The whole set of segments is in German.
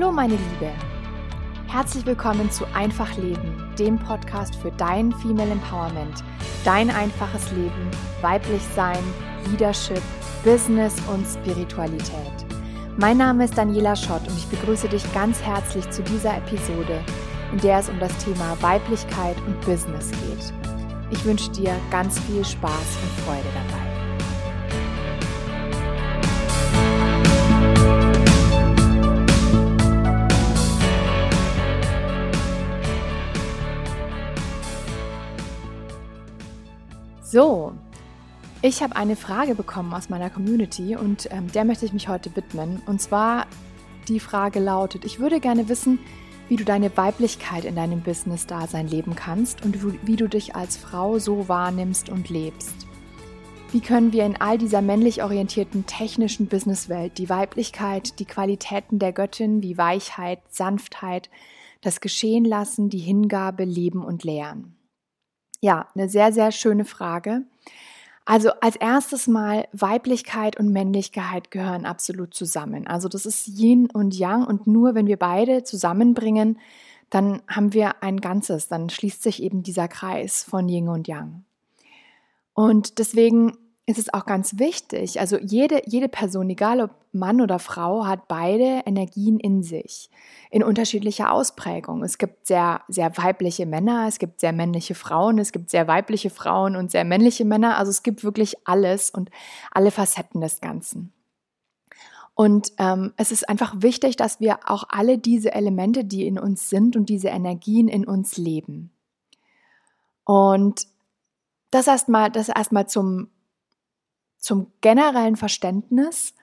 Hallo meine Liebe. Herzlich willkommen zu Einfach Leben, dem Podcast für dein Female Empowerment, dein einfaches Leben, weiblich sein, Leadership, Business und Spiritualität. Mein Name ist Daniela Schott und ich begrüße dich ganz herzlich zu dieser Episode, in der es um das Thema Weiblichkeit und Business geht. Ich wünsche dir ganz viel Spaß und Freude dabei. So, ich habe eine Frage bekommen aus meiner Community und ähm, der möchte ich mich heute widmen. Und zwar die Frage lautet, ich würde gerne wissen, wie du deine Weiblichkeit in deinem Business-Dasein leben kannst und wie du dich als Frau so wahrnimmst und lebst. Wie können wir in all dieser männlich orientierten technischen Businesswelt die Weiblichkeit, die Qualitäten der Göttin wie Weichheit, Sanftheit, das Geschehen lassen, die Hingabe leben und lehren? Ja, eine sehr, sehr schöne Frage. Also als erstes mal Weiblichkeit und Männlichkeit gehören absolut zusammen. Also das ist Yin und Yang und nur wenn wir beide zusammenbringen, dann haben wir ein Ganzes, dann schließt sich eben dieser Kreis von Yin und Yang. Und deswegen ist es auch ganz wichtig, also jede, jede Person, egal ob Mann oder Frau, hat beide Energien in sich, in unterschiedlicher Ausprägung. Es gibt sehr, sehr weibliche Männer, es gibt sehr männliche Frauen, es gibt sehr weibliche Frauen und sehr männliche Männer. Also es gibt wirklich alles und alle Facetten des Ganzen. Und ähm, es ist einfach wichtig, dass wir auch alle diese Elemente, die in uns sind und diese Energien in uns leben. Und das erstmal, das erstmal zum zum generellen Verständnis.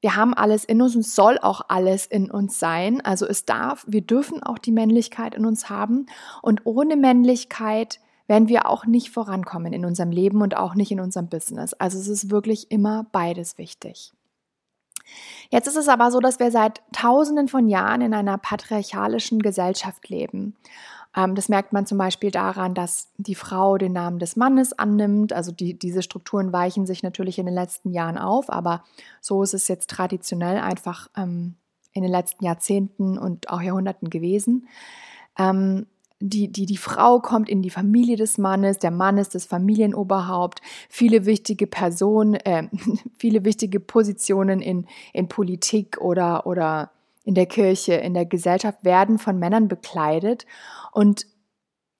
Wir haben alles in uns und soll auch alles in uns sein. Also es darf, wir dürfen auch die Männlichkeit in uns haben. Und ohne Männlichkeit werden wir auch nicht vorankommen in unserem Leben und auch nicht in unserem Business. Also es ist wirklich immer beides wichtig. Jetzt ist es aber so, dass wir seit Tausenden von Jahren in einer patriarchalischen Gesellschaft leben. Ähm, das merkt man zum Beispiel daran, dass die Frau den Namen des Mannes annimmt. Also die, diese Strukturen weichen sich natürlich in den letzten Jahren auf, aber so ist es jetzt traditionell einfach ähm, in den letzten Jahrzehnten und auch Jahrhunderten gewesen. Ähm, die, die, die Frau kommt in die Familie des Mannes, der Mann ist das Familienoberhaupt, viele wichtige Personen, äh, viele wichtige Positionen in, in Politik oder, oder in der Kirche, in der Gesellschaft werden von Männern bekleidet und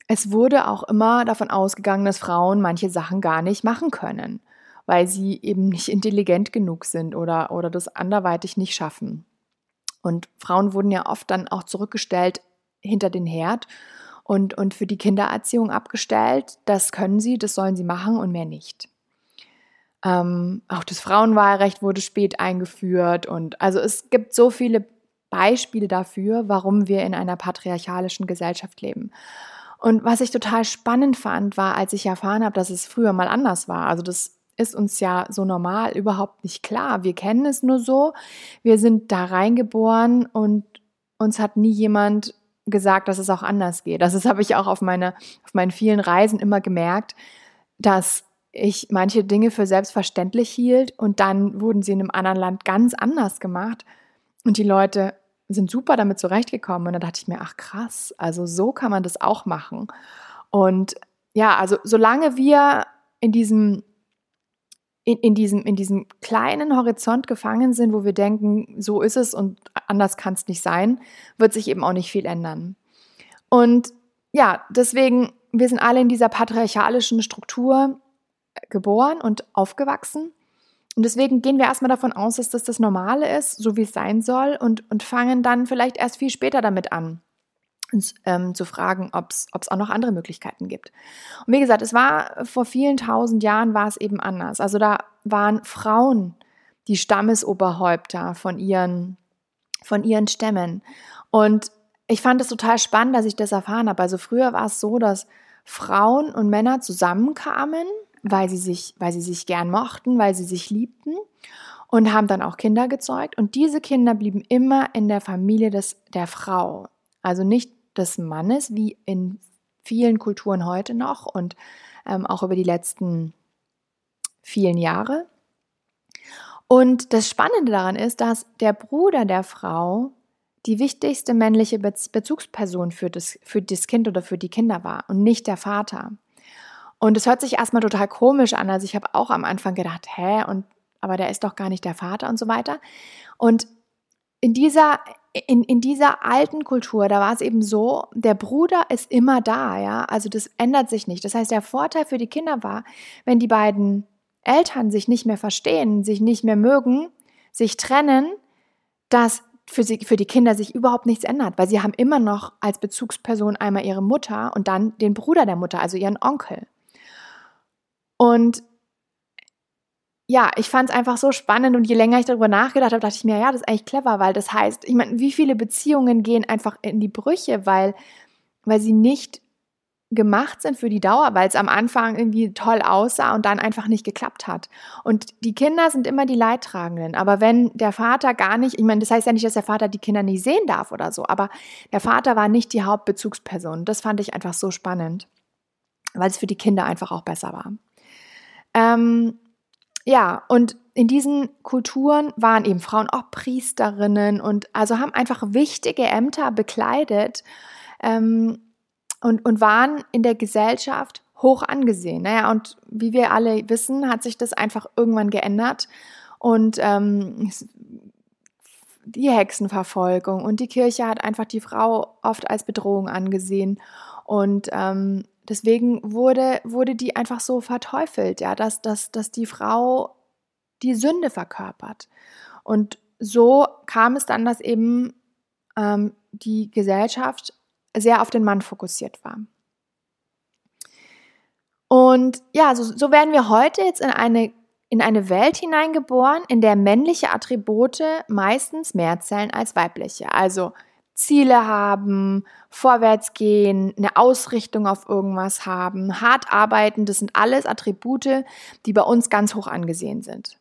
es wurde auch immer davon ausgegangen, dass Frauen manche Sachen gar nicht machen können, weil sie eben nicht intelligent genug sind oder, oder das anderweitig nicht schaffen. Und Frauen wurden ja oft dann auch zurückgestellt hinter den Herd und, und für die Kindererziehung abgestellt. Das können sie, das sollen sie machen und mehr nicht. Ähm, auch das Frauenwahlrecht wurde spät eingeführt und also es gibt so viele Beispiele dafür, warum wir in einer patriarchalischen Gesellschaft leben. Und was ich total spannend fand, war, als ich erfahren habe, dass es früher mal anders war. Also das ist uns ja so normal überhaupt nicht klar. Wir kennen es nur so. Wir sind da reingeboren und uns hat nie jemand gesagt, dass es auch anders geht. Das habe ich auch auf, meine, auf meinen vielen Reisen immer gemerkt, dass ich manche Dinge für selbstverständlich hielt und dann wurden sie in einem anderen Land ganz anders gemacht. Und die Leute sind super damit zurechtgekommen. Und da dachte ich mir, ach krass, also so kann man das auch machen. Und ja, also solange wir in diesem in, in, diesem, in diesem kleinen Horizont gefangen sind, wo wir denken, so ist es und anders kann es nicht sein, wird sich eben auch nicht viel ändern. Und ja, deswegen, wir sind alle in dieser patriarchalischen Struktur geboren und aufgewachsen. Und deswegen gehen wir erstmal davon aus, dass das das Normale ist, so wie es sein soll, und, und fangen dann vielleicht erst viel später damit an, uns ähm, zu fragen, ob es auch noch andere Möglichkeiten gibt. Und wie gesagt, es war vor vielen tausend Jahren war es eben anders. Also da waren Frauen die Stammesoberhäupter von ihren, von ihren Stämmen. Und ich fand es total spannend, dass ich das erfahren habe. Also früher war es so, dass Frauen und Männer zusammenkamen weil sie sich, weil sie sich gern mochten, weil sie sich liebten und haben dann auch Kinder gezeugt. Und diese Kinder blieben immer in der Familie des, der Frau. Also nicht des Mannes, wie in vielen Kulturen heute noch und ähm, auch über die letzten vielen Jahre. Und das Spannende daran ist, dass der Bruder der Frau die wichtigste männliche Bezugsperson für das, für das Kind oder für die Kinder war und nicht der Vater. Und es hört sich erstmal total komisch an. Also ich habe auch am Anfang gedacht, hä, und aber der ist doch gar nicht der Vater und so weiter. Und in dieser, in, in dieser alten Kultur, da war es eben so, der Bruder ist immer da, ja. Also das ändert sich nicht. Das heißt, der Vorteil für die Kinder war, wenn die beiden Eltern sich nicht mehr verstehen, sich nicht mehr mögen, sich trennen, dass für, sie, für die Kinder sich überhaupt nichts ändert, weil sie haben immer noch als Bezugsperson einmal ihre Mutter und dann den Bruder der Mutter, also ihren Onkel. Und ja, ich fand es einfach so spannend und je länger ich darüber nachgedacht habe, dachte ich mir, ja, das ist eigentlich clever, weil das heißt, ich meine, wie viele Beziehungen gehen einfach in die Brüche, weil, weil sie nicht gemacht sind für die Dauer, weil es am Anfang irgendwie toll aussah und dann einfach nicht geklappt hat. Und die Kinder sind immer die Leidtragenden. Aber wenn der Vater gar nicht, ich meine, das heißt ja nicht, dass der Vater die Kinder nicht sehen darf oder so, aber der Vater war nicht die Hauptbezugsperson. Das fand ich einfach so spannend, weil es für die Kinder einfach auch besser war. Ähm, ja, und in diesen Kulturen waren eben Frauen auch Priesterinnen und also haben einfach wichtige Ämter bekleidet. Ähm, und, und waren in der Gesellschaft hoch angesehen. Naja, und wie wir alle wissen, hat sich das einfach irgendwann geändert. Und ähm, die Hexenverfolgung und die Kirche hat einfach die Frau oft als Bedrohung angesehen. Und ähm, deswegen wurde, wurde die einfach so verteufelt, ja, dass, dass, dass die Frau die Sünde verkörpert. Und so kam es dann, dass eben ähm, die Gesellschaft sehr auf den Mann fokussiert war. Und ja, so, so werden wir heute jetzt in eine, in eine Welt hineingeboren, in der männliche Attribute meistens mehr zählen als weibliche. Also Ziele haben, vorwärts gehen, eine Ausrichtung auf irgendwas haben, hart arbeiten, das sind alles Attribute, die bei uns ganz hoch angesehen sind.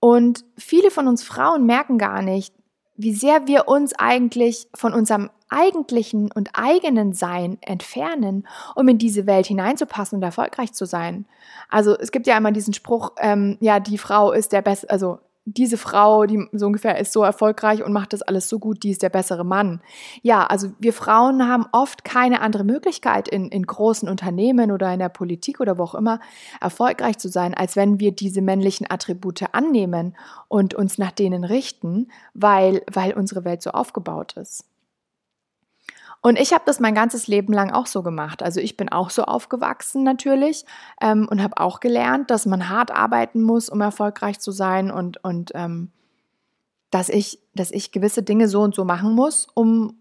Und viele von uns Frauen merken gar nicht, wie sehr wir uns eigentlich von unserem eigentlichen und eigenen Sein entfernen, um in diese Welt hineinzupassen und erfolgreich zu sein. Also es gibt ja immer diesen Spruch, ähm, ja, die Frau ist der beste, also diese Frau, die so ungefähr ist so erfolgreich und macht das alles so gut, die ist der bessere Mann. Ja, also wir Frauen haben oft keine andere Möglichkeit in, in großen Unternehmen oder in der Politik oder wo auch immer erfolgreich zu sein, als wenn wir diese männlichen Attribute annehmen und uns nach denen richten, weil, weil unsere Welt so aufgebaut ist. Und ich habe das mein ganzes Leben lang auch so gemacht. Also ich bin auch so aufgewachsen natürlich ähm, und habe auch gelernt, dass man hart arbeiten muss, um erfolgreich zu sein und, und ähm, dass, ich, dass ich gewisse Dinge so und so machen muss, um,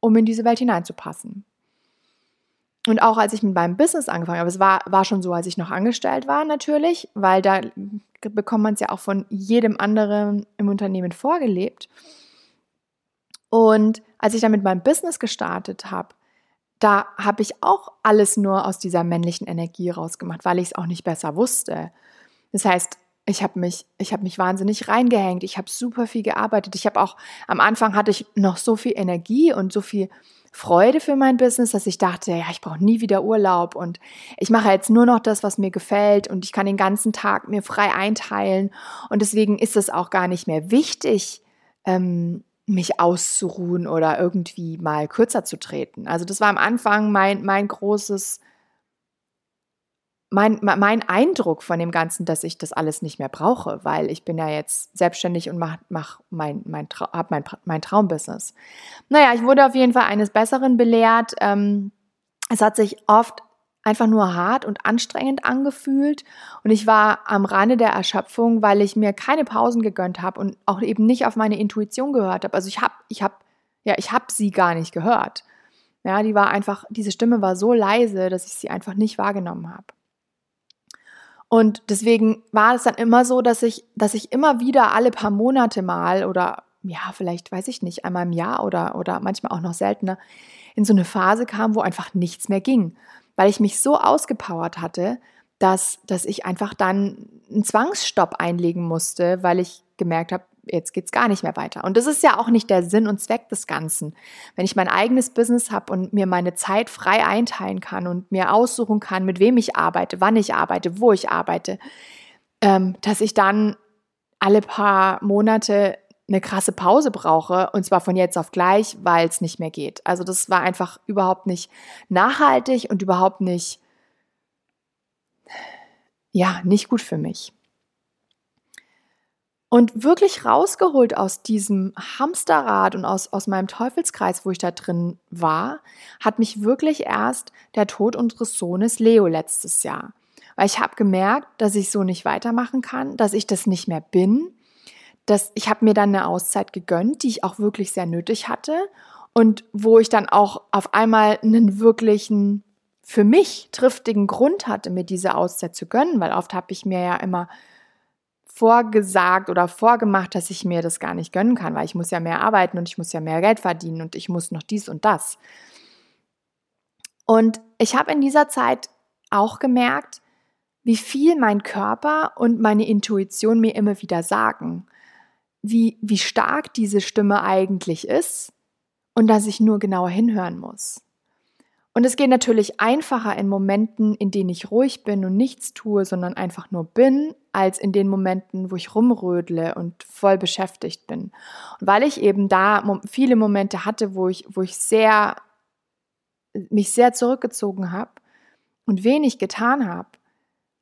um in diese Welt hineinzupassen. Und auch als ich mit meinem Business angefangen habe, es war, war schon so, als ich noch angestellt war natürlich, weil da bekommt man es ja auch von jedem anderen im Unternehmen vorgelebt. Und als ich dann mit meinem Business gestartet habe, da habe ich auch alles nur aus dieser männlichen Energie rausgemacht, weil ich es auch nicht besser wusste. Das heißt, ich habe mich, ich habe mich wahnsinnig reingehängt. Ich habe super viel gearbeitet. Ich habe auch am Anfang hatte ich noch so viel Energie und so viel Freude für mein Business, dass ich dachte, ja, ich brauche nie wieder Urlaub und ich mache jetzt nur noch das, was mir gefällt und ich kann den ganzen Tag mir frei einteilen und deswegen ist es auch gar nicht mehr wichtig, ähm, mich auszuruhen oder irgendwie mal kürzer zu treten. Also das war am Anfang mein, mein großes, mein, mein Eindruck von dem Ganzen, dass ich das alles nicht mehr brauche, weil ich bin ja jetzt selbstständig und mach, mach mein, mein, habe mein, mein Traumbusiness. Naja, ich wurde auf jeden Fall eines Besseren belehrt. Ähm, es hat sich oft einfach nur hart und anstrengend angefühlt und ich war am Rande der Erschöpfung, weil ich mir keine Pausen gegönnt habe und auch eben nicht auf meine Intuition gehört habe. Also ich habe ich habe ja, ich habe sie gar nicht gehört. Ja, die war einfach diese Stimme war so leise, dass ich sie einfach nicht wahrgenommen habe. Und deswegen war es dann immer so, dass ich dass ich immer wieder alle paar Monate mal oder ja, vielleicht weiß ich nicht, einmal im Jahr oder oder manchmal auch noch seltener in so eine Phase kam, wo einfach nichts mehr ging weil ich mich so ausgepowert hatte, dass, dass ich einfach dann einen Zwangsstopp einlegen musste, weil ich gemerkt habe, jetzt geht's gar nicht mehr weiter. Und das ist ja auch nicht der Sinn und Zweck des Ganzen. Wenn ich mein eigenes Business habe und mir meine Zeit frei einteilen kann und mir aussuchen kann, mit wem ich arbeite, wann ich arbeite, wo ich arbeite, ähm, dass ich dann alle paar Monate eine krasse Pause brauche und zwar von jetzt auf gleich, weil es nicht mehr geht. Also das war einfach überhaupt nicht nachhaltig und überhaupt nicht, ja, nicht gut für mich. Und wirklich rausgeholt aus diesem Hamsterrad und aus, aus meinem Teufelskreis, wo ich da drin war, hat mich wirklich erst der Tod unseres Sohnes Leo letztes Jahr. Weil ich habe gemerkt, dass ich so nicht weitermachen kann, dass ich das nicht mehr bin dass ich habe mir dann eine Auszeit gegönnt, die ich auch wirklich sehr nötig hatte und wo ich dann auch auf einmal einen wirklichen für mich triftigen Grund hatte, mir diese Auszeit zu gönnen, weil oft habe ich mir ja immer vorgesagt oder vorgemacht, dass ich mir das gar nicht gönnen kann, weil ich muss ja mehr arbeiten und ich muss ja mehr Geld verdienen und ich muss noch dies und das. Und ich habe in dieser Zeit auch gemerkt, wie viel mein Körper und meine Intuition mir immer wieder sagen wie, wie stark diese Stimme eigentlich ist und dass ich nur genauer hinhören muss. Und es geht natürlich einfacher in Momenten, in denen ich ruhig bin und nichts tue, sondern einfach nur bin, als in den Momenten, wo ich rumrödle und voll beschäftigt bin. Und weil ich eben da viele Momente hatte, wo ich, wo ich sehr, mich sehr zurückgezogen habe und wenig getan habe,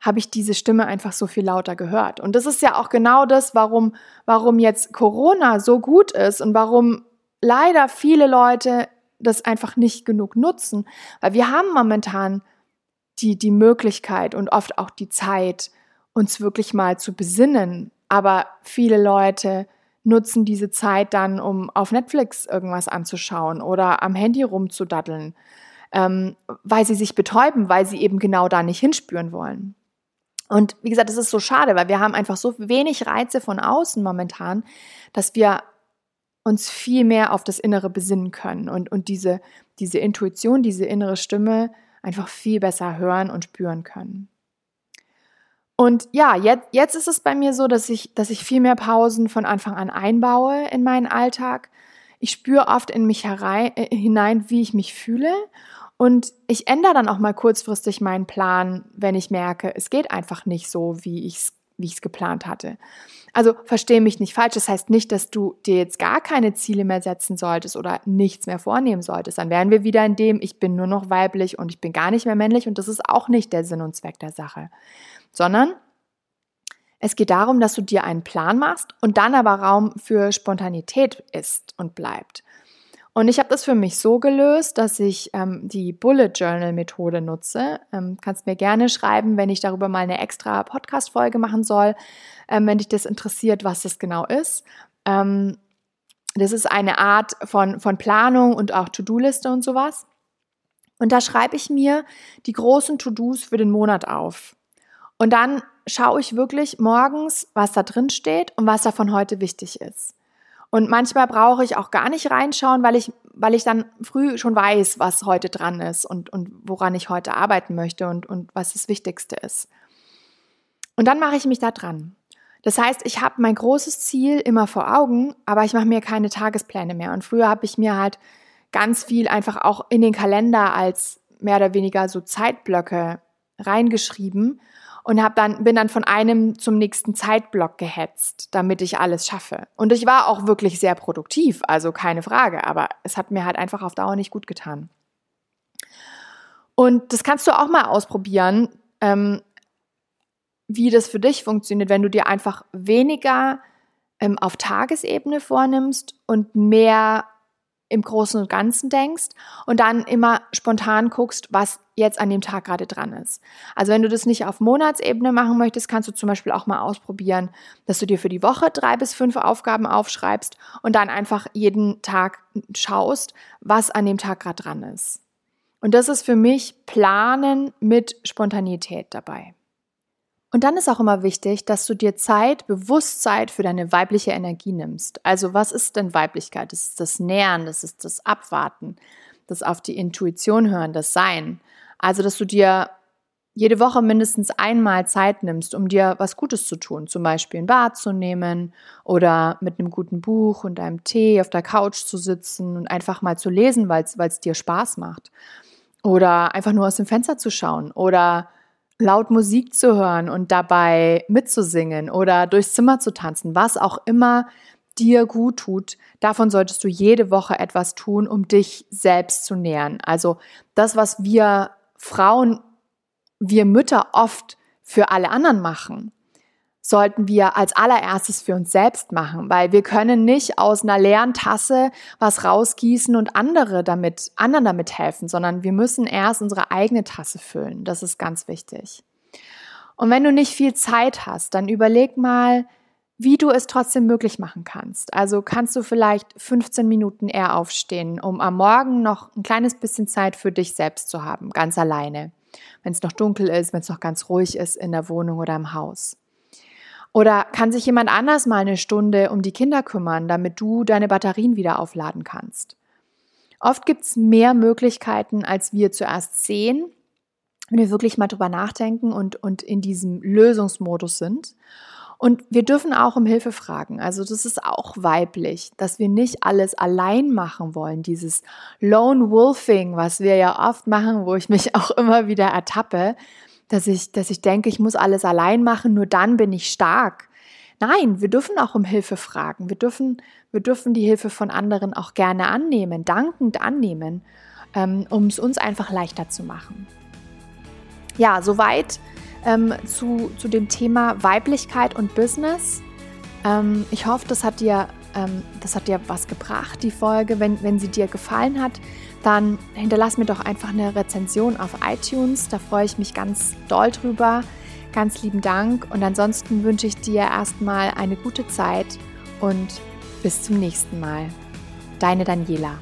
habe ich diese Stimme einfach so viel lauter gehört. Und das ist ja auch genau das, warum, warum jetzt Corona so gut ist und warum leider viele Leute das einfach nicht genug nutzen. Weil wir haben momentan die, die Möglichkeit und oft auch die Zeit, uns wirklich mal zu besinnen. Aber viele Leute nutzen diese Zeit dann, um auf Netflix irgendwas anzuschauen oder am Handy rumzudaddeln, ähm, weil sie sich betäuben, weil sie eben genau da nicht hinspüren wollen. Und wie gesagt, das ist so schade, weil wir haben einfach so wenig Reize von außen momentan, dass wir uns viel mehr auf das Innere besinnen können und, und diese, diese Intuition, diese innere Stimme einfach viel besser hören und spüren können. Und ja, jetzt, jetzt ist es bei mir so, dass ich, dass ich viel mehr Pausen von Anfang an einbaue in meinen Alltag. Ich spüre oft in mich herein, äh, hinein, wie ich mich fühle und ich ändere dann auch mal kurzfristig meinen Plan, wenn ich merke, es geht einfach nicht so, wie ich es wie ich es geplant hatte. Also verstehe mich nicht falsch. Das heißt nicht, dass du dir jetzt gar keine Ziele mehr setzen solltest oder nichts mehr vornehmen solltest. Dann wären wir wieder in dem, ich bin nur noch weiblich und ich bin gar nicht mehr männlich und das ist auch nicht der Sinn und Zweck der Sache. Sondern es geht darum, dass du dir einen Plan machst und dann aber Raum für Spontanität ist und bleibt. Und ich habe das für mich so gelöst, dass ich ähm, die Bullet Journal Methode nutze. Ähm, kannst mir gerne schreiben, wenn ich darüber mal eine extra Podcast-Folge machen soll, ähm, wenn dich das interessiert, was das genau ist. Ähm, das ist eine Art von, von Planung und auch To-Do-Liste und sowas. Und da schreibe ich mir die großen To-Dos für den Monat auf. Und dann schaue ich wirklich morgens, was da drin steht und was davon heute wichtig ist. Und manchmal brauche ich auch gar nicht reinschauen, weil ich, weil ich dann früh schon weiß, was heute dran ist und, und woran ich heute arbeiten möchte und, und was das Wichtigste ist. Und dann mache ich mich da dran. Das heißt, ich habe mein großes Ziel immer vor Augen, aber ich mache mir keine Tagespläne mehr. Und früher habe ich mir halt ganz viel einfach auch in den Kalender als mehr oder weniger so Zeitblöcke reingeschrieben und hab dann bin dann von einem zum nächsten Zeitblock gehetzt, damit ich alles schaffe. Und ich war auch wirklich sehr produktiv, also keine Frage, aber es hat mir halt einfach auf Dauer nicht gut getan. Und das kannst du auch mal ausprobieren, ähm, wie das für dich funktioniert, wenn du dir einfach weniger ähm, auf Tagesebene vornimmst und mehr im Großen und Ganzen denkst und dann immer spontan guckst, was jetzt an dem Tag gerade dran ist. Also wenn du das nicht auf Monatsebene machen möchtest, kannst du zum Beispiel auch mal ausprobieren, dass du dir für die Woche drei bis fünf Aufgaben aufschreibst und dann einfach jeden Tag schaust, was an dem Tag gerade dran ist. Und das ist für mich Planen mit Spontanität dabei. Und dann ist auch immer wichtig, dass du dir Zeit, Bewusstsein für deine weibliche Energie nimmst. Also was ist denn Weiblichkeit? Das ist das Nähern, das ist das Abwarten, das auf die Intuition hören, das Sein. Also dass du dir jede Woche mindestens einmal Zeit nimmst, um dir was Gutes zu tun, zum Beispiel ein Bad zu nehmen oder mit einem guten Buch und einem Tee auf der Couch zu sitzen und einfach mal zu lesen, weil es dir Spaß macht. Oder einfach nur aus dem Fenster zu schauen oder laut Musik zu hören und dabei mitzusingen oder durchs Zimmer zu tanzen, was auch immer dir gut tut, davon solltest du jede Woche etwas tun, um dich selbst zu nähern. Also das, was wir Frauen, wir Mütter oft für alle anderen machen, sollten wir als allererstes für uns selbst machen, weil wir können nicht aus einer leeren Tasse was rausgießen und andere damit, anderen damit helfen, sondern wir müssen erst unsere eigene Tasse füllen. Das ist ganz wichtig. Und wenn du nicht viel Zeit hast, dann überleg mal, wie du es trotzdem möglich machen kannst. Also kannst du vielleicht 15 Minuten eher aufstehen, um am Morgen noch ein kleines bisschen Zeit für dich selbst zu haben, ganz alleine. Wenn es noch dunkel ist, wenn es noch ganz ruhig ist in der Wohnung oder im Haus. Oder kann sich jemand anders mal eine Stunde um die Kinder kümmern, damit du deine Batterien wieder aufladen kannst? Oft gibt es mehr Möglichkeiten, als wir zuerst sehen, wenn wir wirklich mal drüber nachdenken und, und in diesem Lösungsmodus sind. Und wir dürfen auch um Hilfe fragen. Also das ist auch weiblich, dass wir nicht alles allein machen wollen. Dieses Lone Wolfing, was wir ja oft machen, wo ich mich auch immer wieder ertappe, dass ich, dass ich denke, ich muss alles allein machen, nur dann bin ich stark. Nein, wir dürfen auch um Hilfe fragen. Wir dürfen, wir dürfen die Hilfe von anderen auch gerne annehmen, dankend annehmen, ähm, um es uns einfach leichter zu machen. Ja, soweit ähm, zu, zu dem Thema Weiblichkeit und Business. Ähm, ich hoffe, das hat dir ähm, das hat dir was gebracht, die Folge. Wenn, wenn sie dir gefallen hat, dann hinterlass mir doch einfach eine Rezension auf iTunes. Da freue ich mich ganz doll drüber. Ganz lieben Dank. Und ansonsten wünsche ich dir erstmal eine gute Zeit und bis zum nächsten Mal. Deine Daniela.